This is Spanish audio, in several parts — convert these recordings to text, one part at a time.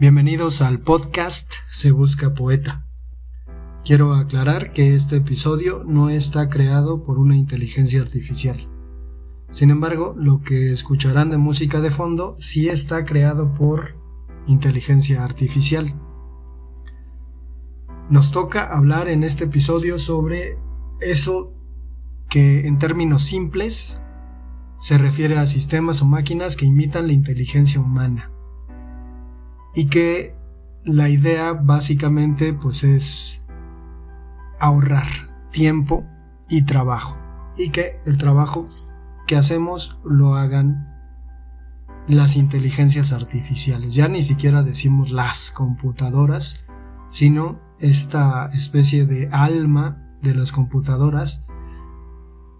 Bienvenidos al podcast Se Busca Poeta. Quiero aclarar que este episodio no está creado por una inteligencia artificial. Sin embargo, lo que escucharán de música de fondo sí está creado por inteligencia artificial. Nos toca hablar en este episodio sobre eso que en términos simples se refiere a sistemas o máquinas que imitan la inteligencia humana. Y que la idea básicamente pues es ahorrar tiempo y trabajo. Y que el trabajo que hacemos lo hagan las inteligencias artificiales. Ya ni siquiera decimos las computadoras, sino esta especie de alma de las computadoras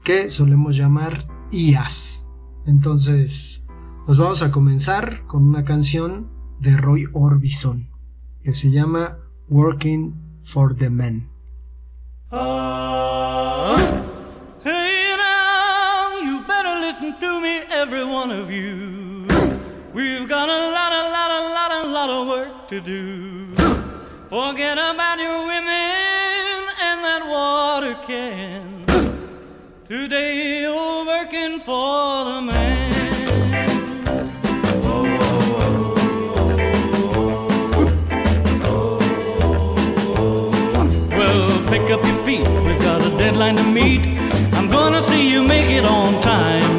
que solemos llamar IAS. Entonces, pues vamos a comenzar con una canción de Roy Orbison que se llama Working for the. Ah, you better listen to me, every one of you. We've got a lot, a lot, a lot, a lot of work to do. Forget about your women up your feet, we've got a deadline to meet. I'm gonna see you make it on time.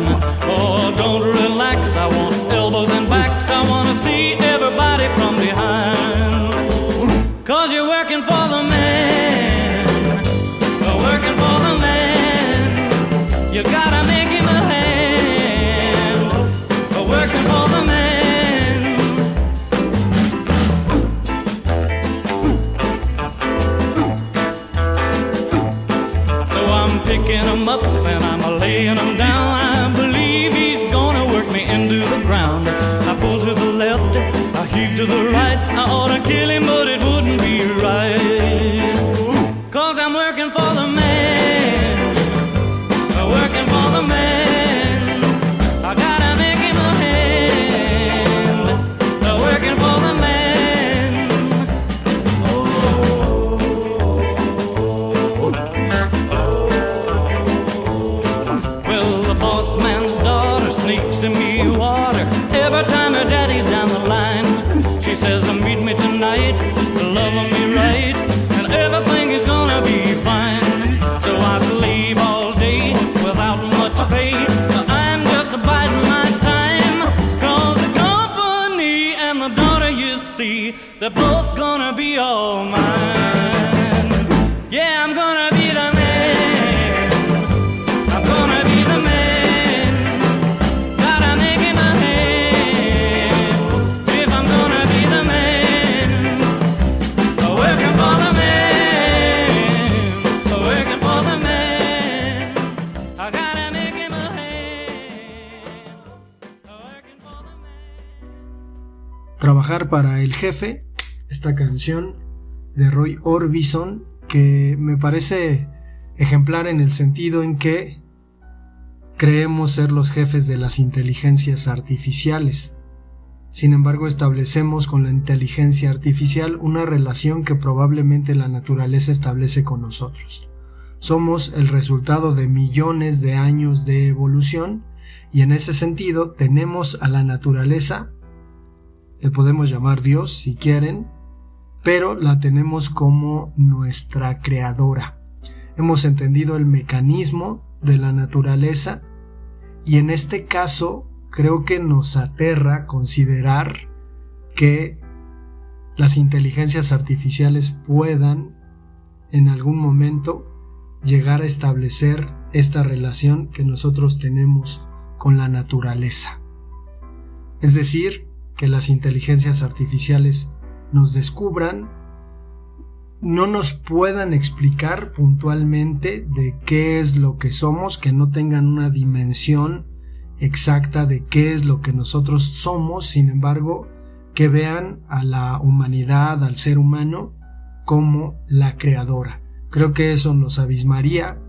Sneaks in me water every time her daddy's down the line. She says, Meet me tonight, Para el jefe, esta canción de Roy Orbison que me parece ejemplar en el sentido en que creemos ser los jefes de las inteligencias artificiales. Sin embargo, establecemos con la inteligencia artificial una relación que probablemente la naturaleza establece con nosotros. Somos el resultado de millones de años de evolución y en ese sentido tenemos a la naturaleza, le podemos llamar Dios si quieren, pero la tenemos como nuestra creadora. Hemos entendido el mecanismo de la naturaleza y en este caso creo que nos aterra considerar que las inteligencias artificiales puedan en algún momento llegar a establecer esta relación que nosotros tenemos con la naturaleza. Es decir, que las inteligencias artificiales nos descubran, no nos puedan explicar puntualmente de qué es lo que somos, que no tengan una dimensión exacta de qué es lo que nosotros somos, sin embargo, que vean a la humanidad, al ser humano, como la creadora. Creo que eso nos abismaría,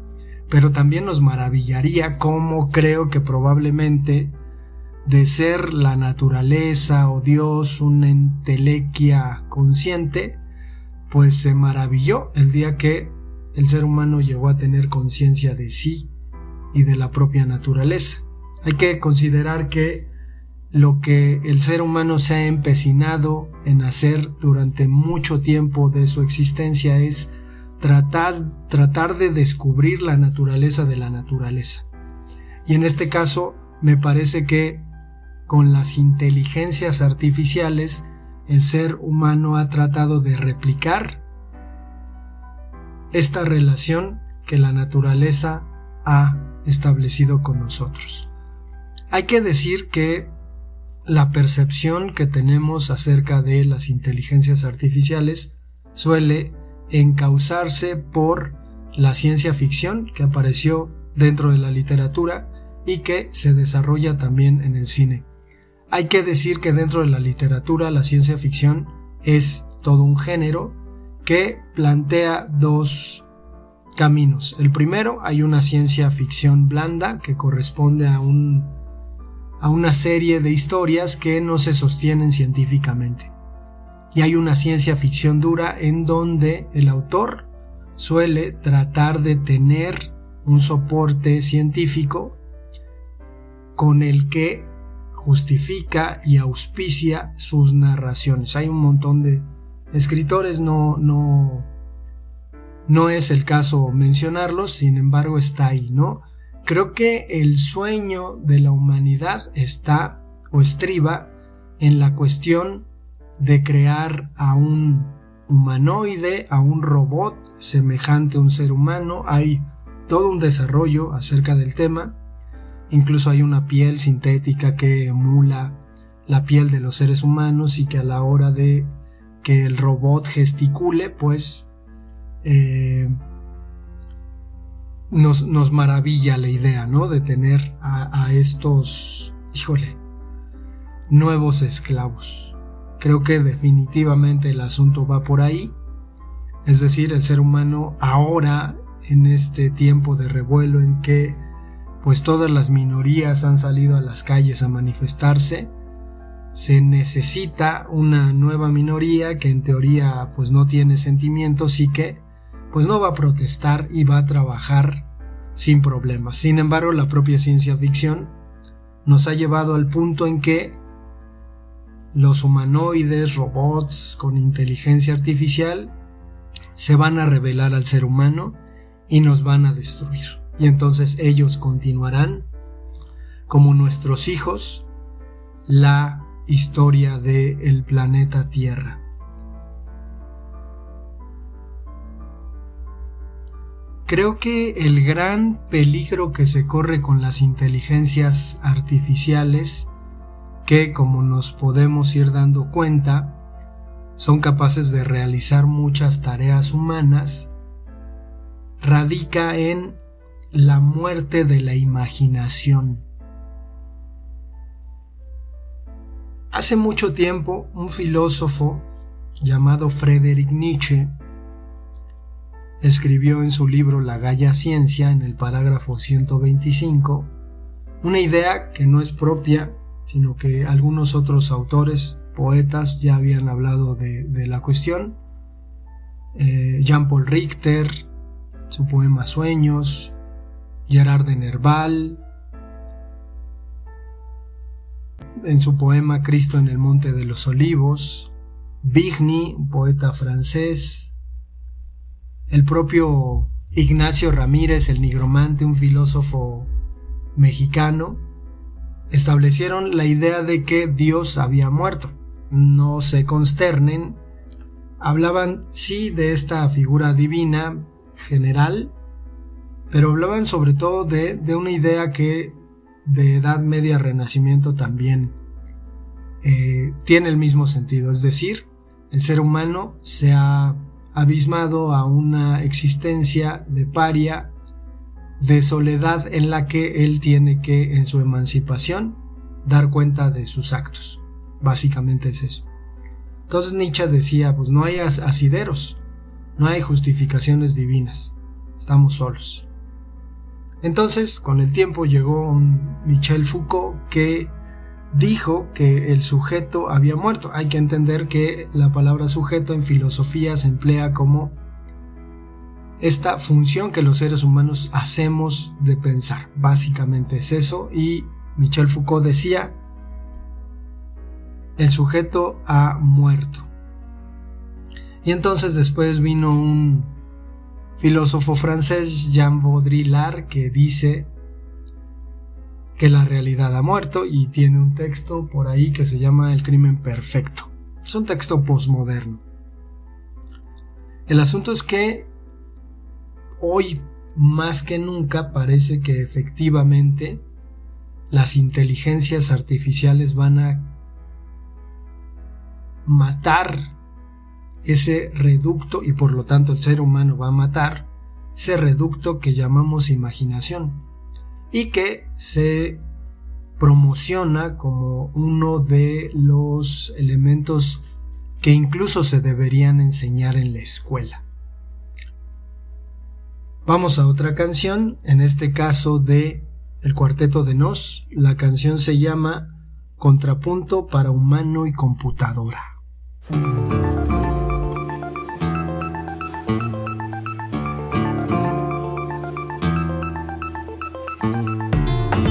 pero también nos maravillaría como creo que probablemente de ser la naturaleza o Dios una entelequia consciente, pues se maravilló el día que el ser humano llegó a tener conciencia de sí y de la propia naturaleza. Hay que considerar que lo que el ser humano se ha empecinado en hacer durante mucho tiempo de su existencia es tratar, tratar de descubrir la naturaleza de la naturaleza. Y en este caso me parece que con las inteligencias artificiales el ser humano ha tratado de replicar esta relación que la naturaleza ha establecido con nosotros. Hay que decir que la percepción que tenemos acerca de las inteligencias artificiales suele encauzarse por la ciencia ficción que apareció dentro de la literatura y que se desarrolla también en el cine. Hay que decir que dentro de la literatura la ciencia ficción es todo un género que plantea dos caminos. El primero, hay una ciencia ficción blanda que corresponde a un a una serie de historias que no se sostienen científicamente. Y hay una ciencia ficción dura en donde el autor suele tratar de tener un soporte científico con el que justifica y auspicia sus narraciones. Hay un montón de escritores, no, no, no es el caso mencionarlos, sin embargo está ahí, ¿no? Creo que el sueño de la humanidad está o estriba en la cuestión de crear a un humanoide, a un robot semejante a un ser humano. Hay todo un desarrollo acerca del tema. Incluso hay una piel sintética que emula la piel de los seres humanos y que a la hora de que el robot gesticule, pues eh, nos, maravilla la idea, ¿no? De tener a, a estos, híjole, nuevos esclavos. Creo que definitivamente el asunto va por ahí. Es decir, el ser humano ahora, en este tiempo de revuelo en que pues todas las minorías han salido a las calles a manifestarse, se necesita una nueva minoría que en teoría pues no tiene sentimientos y que pues no va a protestar y va a trabajar sin problemas. Sin embargo, la propia ciencia ficción nos ha llevado al punto en que los humanoides, robots con inteligencia artificial, se van a revelar al ser humano y nos van a destruir. Y entonces ellos continuarán como nuestros hijos la historia del planeta Tierra. Creo que el gran peligro que se corre con las inteligencias artificiales, que como nos podemos ir dando cuenta, son capaces de realizar muchas tareas humanas, radica en la muerte de la imaginación. Hace mucho tiempo, un filósofo llamado Friedrich Nietzsche escribió en su libro La Gaya Ciencia, en el parágrafo 125, una idea que no es propia, sino que algunos otros autores, poetas, ya habían hablado de, la cuestión. Eh, Jean-Paul Richter, su poema Sueños, Gerard de Nerval, en su poema Cristo en el Monte de los Olivos, Vigny, un poeta francés, el propio Ignacio Ramírez, el nigromante, un filósofo mexicano, establecieron la idea de que Dios había muerto. No se consternen, hablaban sí de esta figura divina general, pero hablaban sobre todo de, una idea que de Edad Media Renacimiento también eh, tiene el mismo sentido, es decir, el ser humano se ha abismado a una existencia de paria, de soledad en la que él tiene que, en su emancipación, dar cuenta de sus actos. Básicamente es eso. Entonces Nietzsche decía, pues no hay asideros, no hay justificaciones divinas, estamos solos. Entonces, con el tiempo llegó un Michel Foucault que dijo que el sujeto había muerto. Hay que entender que la palabra sujeto en filosofía se emplea como esta función que los seres humanos hacemos de pensar. Básicamente es eso y Michel Foucault decía, el sujeto ha muerto. Y entonces después vino un filósofo francés Jean Baudrillard que dice que la realidad ha muerto y tiene un texto por ahí que se llama El crimen perfecto. Es un texto posmoderno. El asunto es que hoy más que nunca parece que efectivamente las inteligencias artificiales van a matar ese reducto y por lo tanto el ser humano va a matar ese reducto que llamamos imaginación y que se promociona como uno de los elementos que incluso se deberían enseñar en la escuela. Vamos a otra canción, en este caso de El Cuarteto de Nos. La canción se llama Contrapunto para humano y computadora.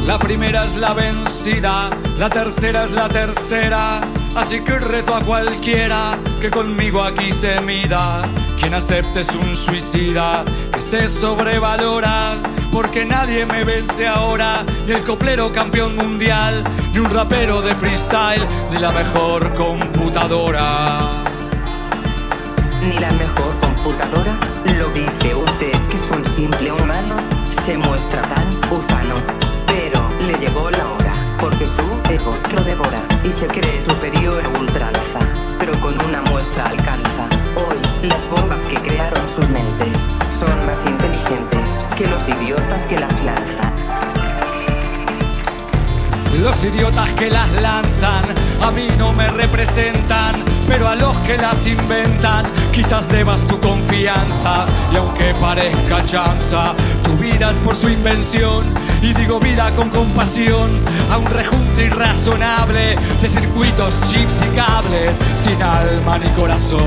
La primera es la vencida, la tercera es la tercera. Así que reto a cualquiera que conmigo aquí se mida. Quien acepte es un suicida que se sobrevalora. Porque nadie me vence ahora, ni el coplero campeón mundial, ni un rapero de freestyle, ni la mejor computadora. Ni la mejor computadora, lo dice usted que es un simple humano, se muestra tan ufano le llegó la hora, porque su ego lo devora y se cree superior a ultranza, pero con una muestra alcanza. Hoy, las bombas que crearon sus mentes son más inteligentes que los idiotas que las lanzan. Los idiotas que las lanzan a mí no me representan, pero a los que las inventan quizás debas tu confianza. Y aunque parezca chanza, tu vida es por su invención. Y digo vida con compasión a un rejunte irrazonable de circuitos, chips y cables sin alma ni corazón.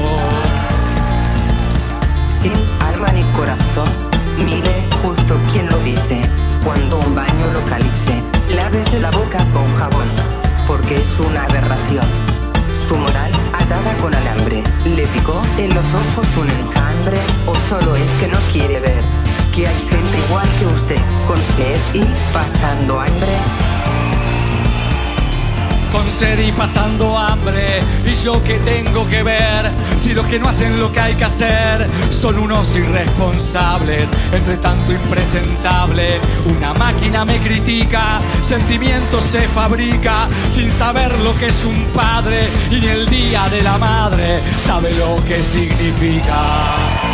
Sin alma ni corazón, mire justo quien lo dice cuando un baño localice Lávese la boca con jabón, porque es una aberración. Su moral atada con alambre, le picó en los ojos un enjambre, o solo es que no quiere ver que hay gente igual que usted, con sed y pasando hambre con sed y pasando hambre. Y yo que tengo que ver si los que no hacen lo que hay que hacer son unos irresponsables. Entre tanto impresentable, una máquina me critica, sentimientos se fabrica sin saber lo que es un padre y ni el día de la madre sabe lo que significa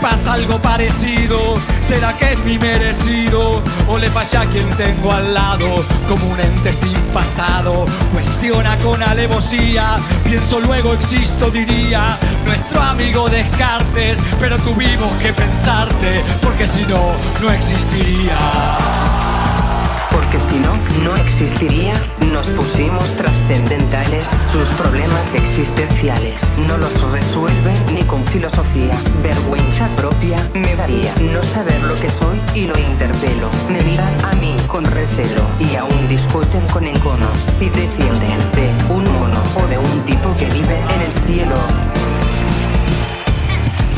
Pasa algo parecido, será que es mi merecido o le falla a quien tengo al lado, como un ente sin pasado. Cuestiona con alevosía, pienso luego existo, diría. Nuestro amigo Descartes, pero tuvimos que pensarte, porque si no, no existiría porque si no, no existiría. Nos pusimos trascendentales, sus problemas existenciales no los resuelven ni con filosofía. Vergüenza propia me daría no saber lo que soy y lo interpelo. Me miran a mí con recelo y aún discuten con encono si defienden de un cielo.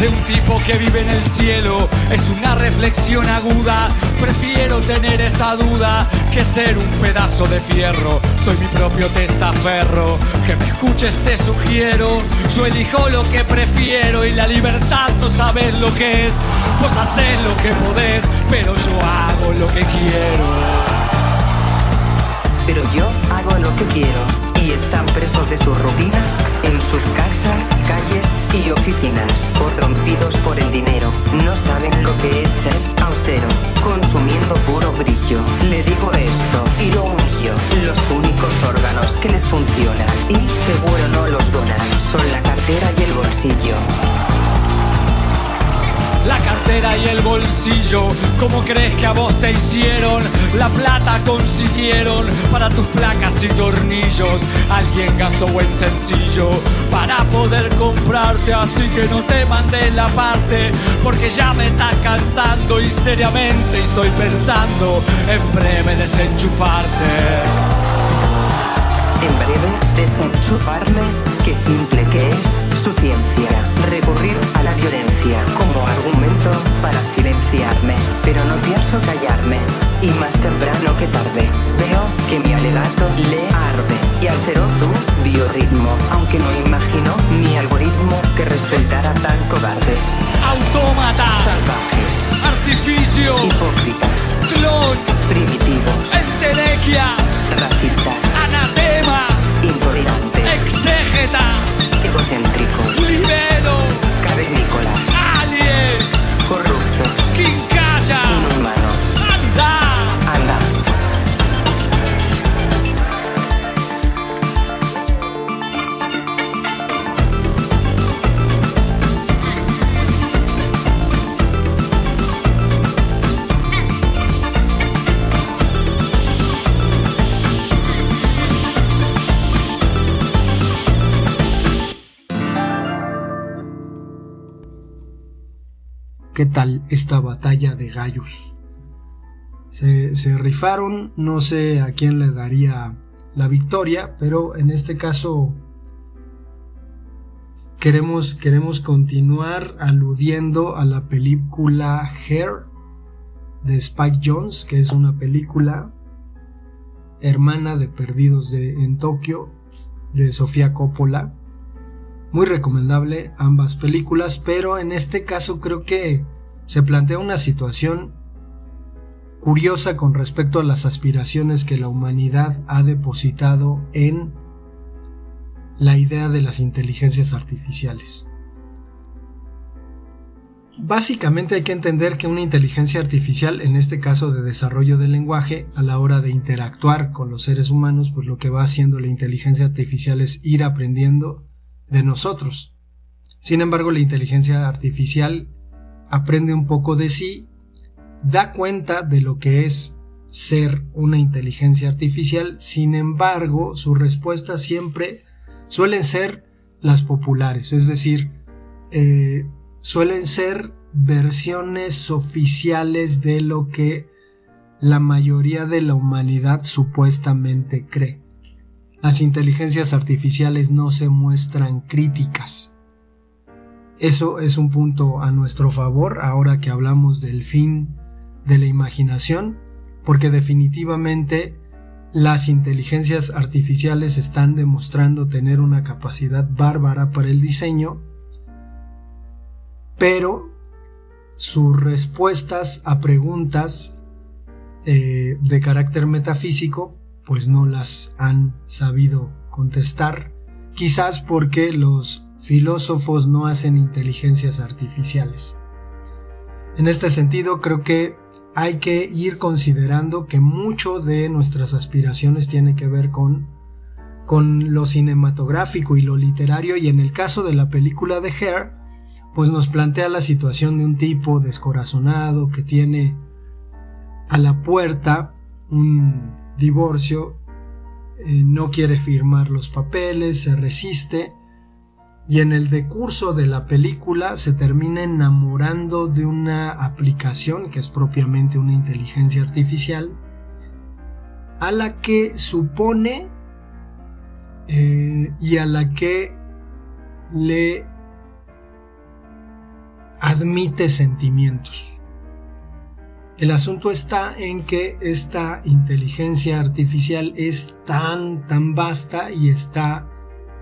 De un tipo que vive en el cielo. Es una reflexión aguda. Prefiero tener esa duda que ser un pedazo de fierro. Soy mi propio testaferro. Que me escuches te sugiero. Yo elijo lo que prefiero y la libertad no sabes lo que es. Vos haces lo que podés, pero yo hago lo que quiero. Pero yo hago lo que quiero y están presos de su rutina en sus casas, calles y oficinas, corrompidos por el dinero. No saben lo que es ser austero, consumiendo puro brillo. Le digo esto y lo humillo. Los únicos órganos que les funcionan y seguro no los donan son la cartera y el bolsillo. La cartera y el bolsillo. ¿Cómo crees que a vos te hicieron? La plata consiguieron para tus placas y tornillos. Alguien gastó buen sencillo para poder comprarte, así que no te mandé la parte, porque ya me está cansando y seriamente estoy pensando en breve desenchufarte. En desenchufarme, qué simple que es su ciencia. Recurrir a la violencia como argumento para silenciarme. Pero no pienso callarme, y más temprano que tarde. Veo que mi alegato le arde y alteró su biorritmo. Aunque no imagino mi algoritmo que resultara tan cobardes. Autómata, Salvajes, artificio, hipócritas, clon, primitivos, entelequia, racistas, anatema, intolerantes, exégeta, egocéntricos, libero, cavernícolas, alien, corruptos, quincalla, ¿Qué tal esta batalla de gallos? Se, se rifaron, no sé a quién le daría la victoria, pero en este caso queremos, queremos continuar aludiendo a la película Hair de Spike Jones, que es una película hermana de Perdidos en Tokio de Sofía Coppola. Muy recomendable ambas películas, pero en este caso creo que se plantea una situación curiosa con respecto a las aspiraciones que la humanidad ha depositado en la idea de las inteligencias artificiales. Básicamente hay que entender que una inteligencia artificial, en este caso de desarrollo del lenguaje, a la hora de interactuar con los seres humanos, pues lo que va haciendo la inteligencia artificial es ir aprendiendo de nosotros. Sin embargo, la inteligencia artificial aprende un poco de sí, da cuenta de lo que es ser una inteligencia artificial, sin embargo, sus respuestas siempre suelen ser las populares, es decir, eh, suelen ser versiones oficiales de lo que la mayoría de la humanidad supuestamente cree. Las inteligencias artificiales no se muestran críticas. Eso es un punto a nuestro favor ahora que hablamos del fin de la imaginación, porque definitivamente las inteligencias artificiales están demostrando tener una capacidad bárbara para el diseño, pero sus respuestas a preguntas eh, de carácter metafísico pues no las han sabido contestar, quizás porque los filósofos no hacen inteligencias artificiales. En este sentido, creo que hay que ir considerando que mucho de nuestras aspiraciones tiene que ver con, con lo cinematográfico y lo literario, y en el caso de la película de Hair, pues nos plantea la situación de un tipo descorazonado que tiene a la puerta un divorcio, eh, no quiere firmar los papeles, se resiste y en el decurso de la película se termina enamorando de una aplicación que es propiamente una inteligencia artificial a la que supone eh, y a la que le admite sentimientos. El asunto está en que esta inteligencia artificial es tan, tan vasta y está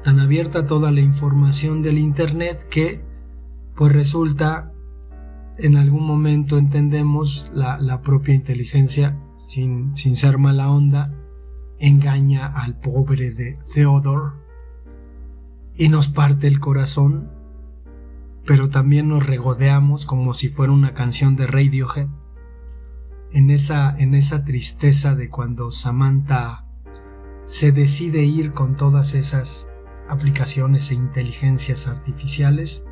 tan abierta toda la información del Internet que pues resulta en algún momento entendemos la, propia inteligencia sin, sin ser mala onda engaña al pobre de Theodore y nos parte el corazón, pero también nos regodeamos como si fuera una canción de Radiohead en esa, en esa tristeza de cuando Samantha se decide ir con todas esas aplicaciones e inteligencias artificiales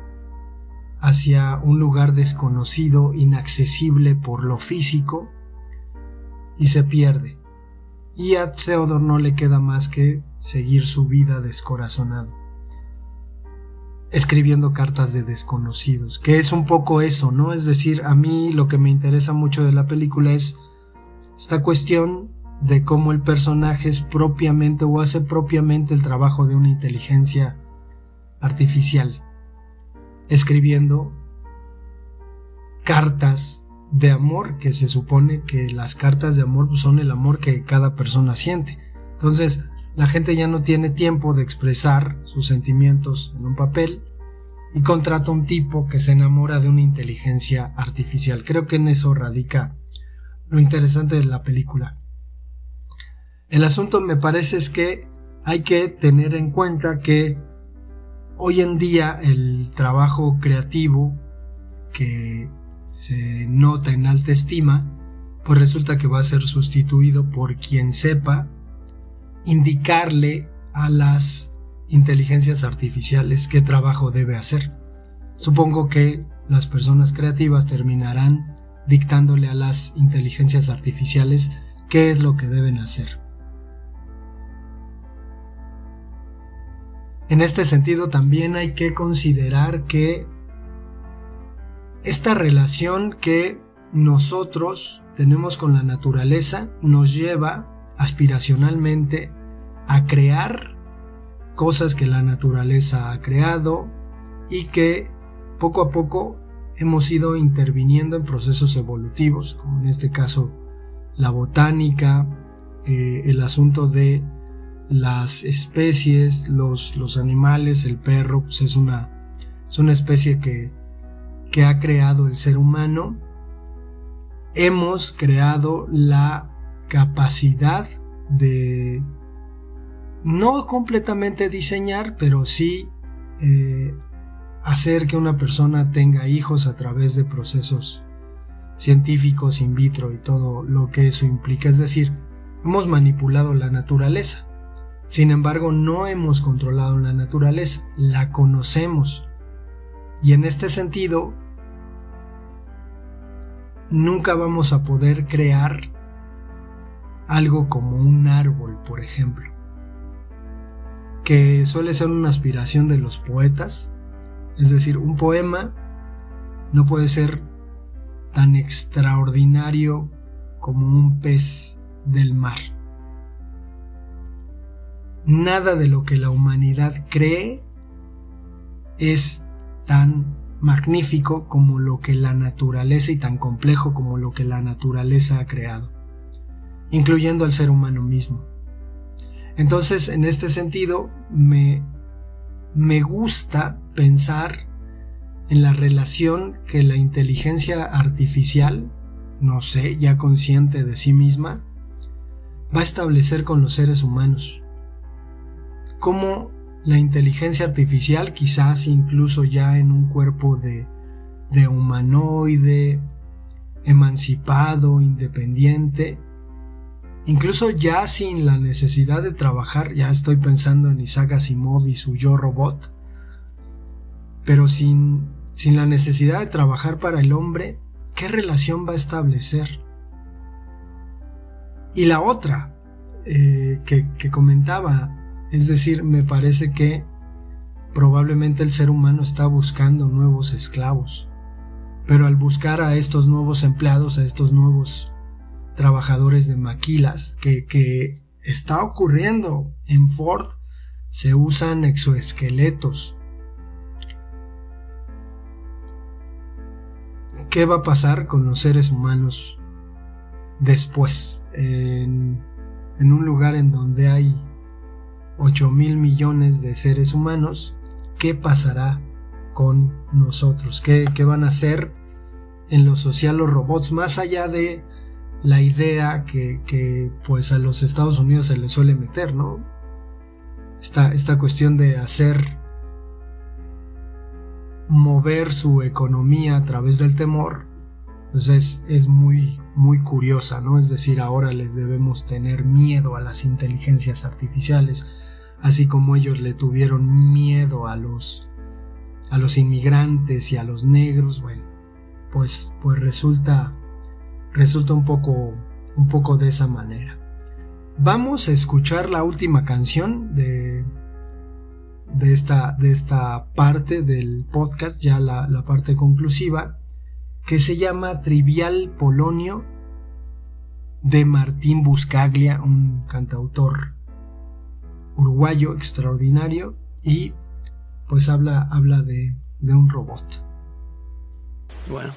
hacia un lugar desconocido, inaccesible por lo físico, y se pierde. Y a Theodore no le queda más que seguir su vida descorazonado, escribiendo cartas de desconocidos, que es un poco eso, ¿no? Es decir, a mí lo que me interesa mucho de la película es esta cuestión de cómo el personaje es propiamente o hace propiamente el trabajo de una inteligencia artificial escribiendo cartas de amor, que se supone que las cartas de amor son el amor que cada persona siente. Entonces, la gente ya no tiene tiempo de expresar sus sentimientos en un papel y contrata un tipo que se enamora de una inteligencia artificial. Creo que en eso radica lo interesante de la película. El asunto me parece es que hay que tener en cuenta que hoy en día el trabajo creativo que se nota en alta estima, pues resulta que va a ser sustituido por quien sepa indicarle a las inteligencias artificiales qué trabajo debe hacer. Supongo que las personas creativas terminarán dictándole a las inteligencias artificiales qué es lo que deben hacer. En este sentido también hay que considerar que esta relación que nosotros tenemos con la naturaleza nos lleva aspiracionalmente a crear cosas que la naturaleza ha creado y que poco a poco hemos ido interviniendo en procesos evolutivos, como en este caso la botánica, eh, el asunto de las especies, los, los animales, el perro, pues es una, es una especie que, que ha creado el ser humano. Hemos creado la capacidad de no completamente diseñar, pero sí eh, hacer que una persona tenga hijos a través de procesos científicos in vitro y todo lo que eso implica. Es decir, hemos manipulado la naturaleza. Sin embargo, no hemos controlado la naturaleza, la conocemos. Y en este sentido, nunca vamos a poder crear algo como un árbol, por ejemplo, que suele ser una aspiración de los poetas. Es decir, un poema no puede ser tan extraordinario como un pez del mar nada de lo que la humanidad cree es tan magnífico como lo que la naturaleza y tan complejo como lo que la naturaleza ha creado, incluyendo al ser humano mismo. Entonces, en este sentido, me, me gusta pensar en la relación que la inteligencia artificial, no sé, ya consciente de sí misma, va a establecer con los seres humanos cómo la inteligencia artificial, quizás incluso ya en un cuerpo de, de humanoide, emancipado, independiente, incluso ya sin la necesidad de trabajar, ya estoy pensando en Isaac Asimov y su yo robot, pero sin, sin la necesidad de trabajar para el hombre, ¿qué relación va a establecer? Y la otra eh, que, que comentaba es decir, me parece que probablemente el ser humano está buscando nuevos esclavos. Pero al buscar a estos nuevos empleados, a estos nuevos trabajadores de maquilas, que, que está ocurriendo en Ford, se usan exoesqueletos. ¿Qué va a pasar con los seres humanos después? En, en un lugar en donde hay 8 mil millones de seres humanos, ¿qué pasará con nosotros? ¿Qué, ¿Qué, van a hacer en lo social los robots más allá de la idea que, que, pues a los Estados Unidos se les suele meter, ¿no? Esta, esta cuestión de hacer mover su economía a través del temor, pues es, es, muy, muy curiosa, ¿no? Es decir, ahora les debemos tener miedo a las inteligencias artificiales, así como ellos le tuvieron miedo a los, a los inmigrantes y a los negros, bueno, pues, pues resulta, resulta un poco, un poco de esa manera. Vamos a escuchar la última canción de, de, esta, de esta parte del podcast, ya la, la parte conclusiva, que se llama Trivial Polonio de Martín Buscaglia, un cantautor uruguayo extraordinario y pues habla, habla de, de un robot. Bueno.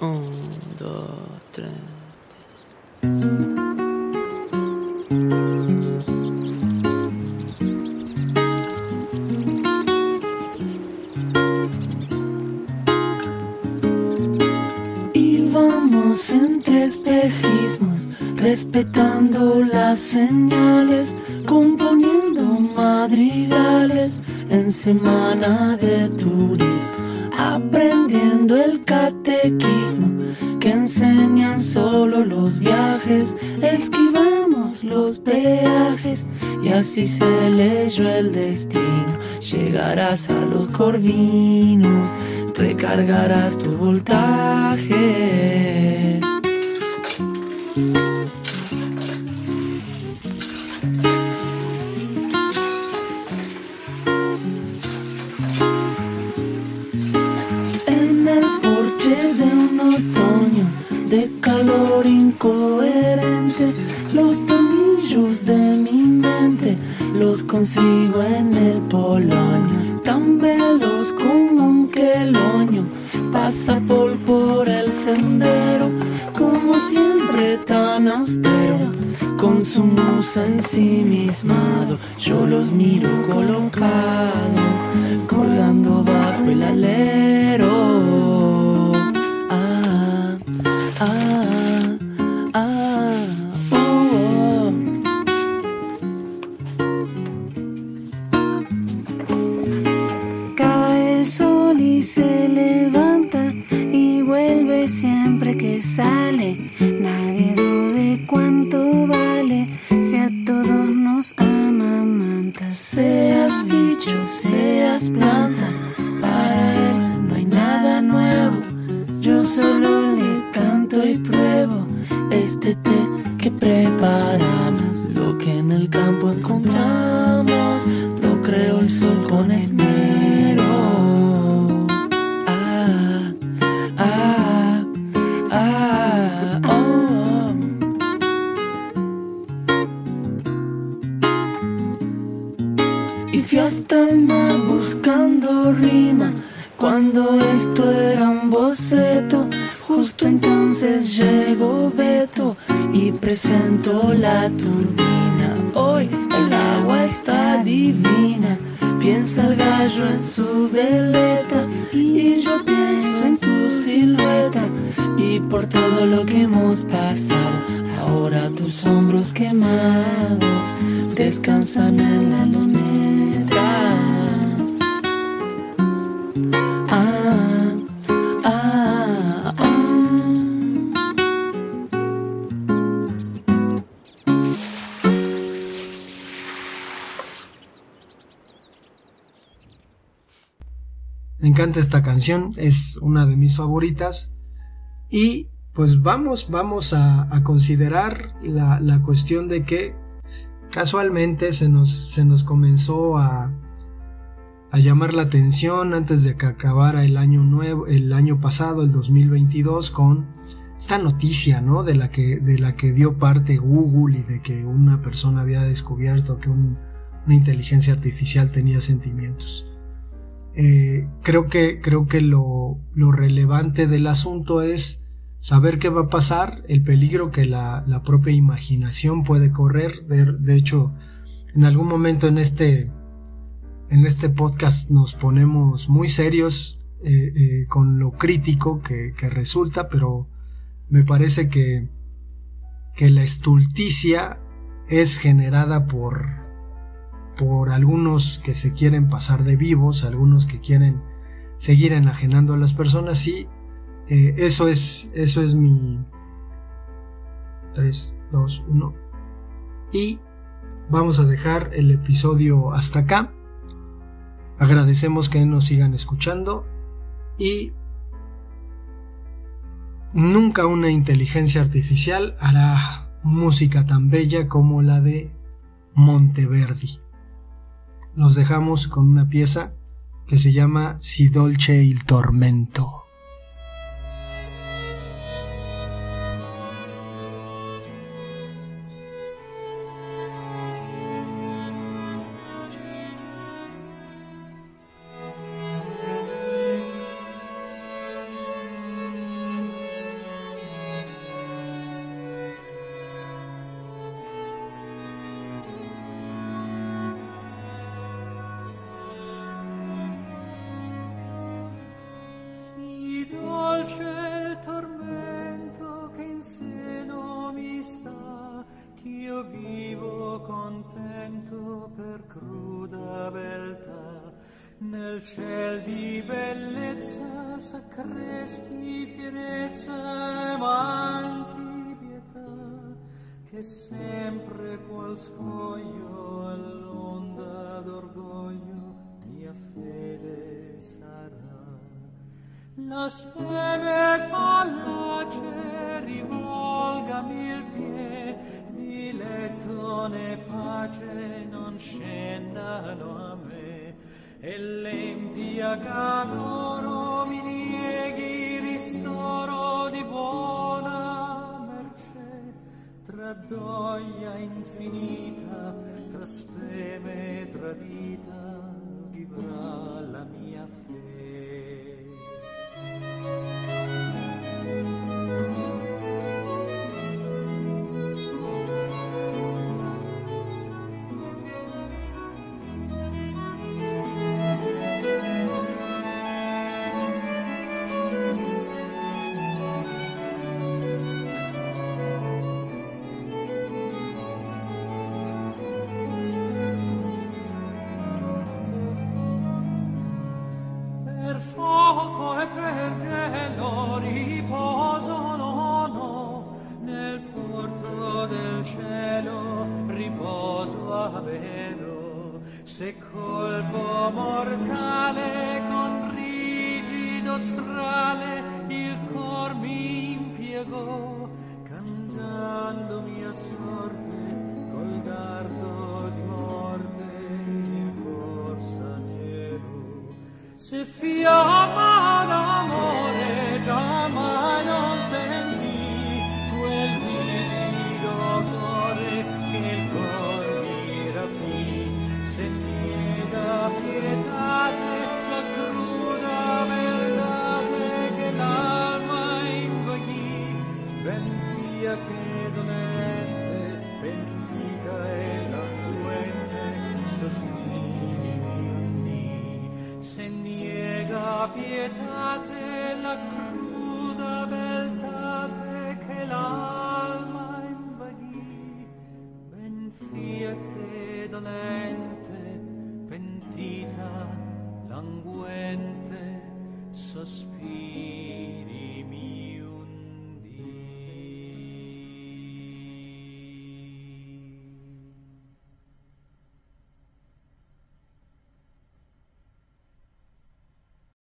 Un, dos, tres. Y vamos entre espejismos, respetando las señales, componiendo madrigales en semana de turismo, aprendiendo el catequismo que enseñan solo los viajes, esquivamos los peajes y así se leyó el destino. Llegarás a los corvinos, recargarás tu voltaje. Consigo en el polonio, tan veloz como un queloño, pasa por, por el sendero, como siempre tan austero, con su musa ensimismado, yo los miro colocado, colgando bajo el alero. Siempre Ahora tus hombros quemados descansan en la luneta. Ah, ah, ah. Me encanta esta canción, es una de mis favoritas. Y pues vamos, vamos a, a considerar la, la, cuestión de que casualmente se nos, se nos comenzó a, a, llamar la atención antes de que acabara el año nuevo, el año pasado, el 2022, con esta noticia, ¿no? De la que, de la que dio parte Google y de que una persona había descubierto que un, una inteligencia artificial tenía sentimientos. eh, creo que, creo que lo, lo, relevante del asunto es saber qué va a pasar, el peligro que la, la propia imaginación puede correr. De, de, hecho, en algún momento en este, en este podcast nos ponemos muy serios eh, eh, con lo crítico que, que, resulta, pero me parece que, que la estulticia es generada por, por algunos que se quieren pasar de vivos, algunos que quieren seguir enajenando a las personas y eh, eso es eso es mi 3, 2, 1 y vamos a dejar el episodio hasta acá. Agradecemos que nos sigan escuchando y nunca una inteligencia artificial hará música tan bella como la de Monteverdi. Nos dejamos con una pieza que se llama Si dolce il tormento. Sempre qual scoglio all'onda d'orgoglio mia fede sarà. La speme doglia infinita tra speme tradita vivrà la mia fe se fiamma Italia.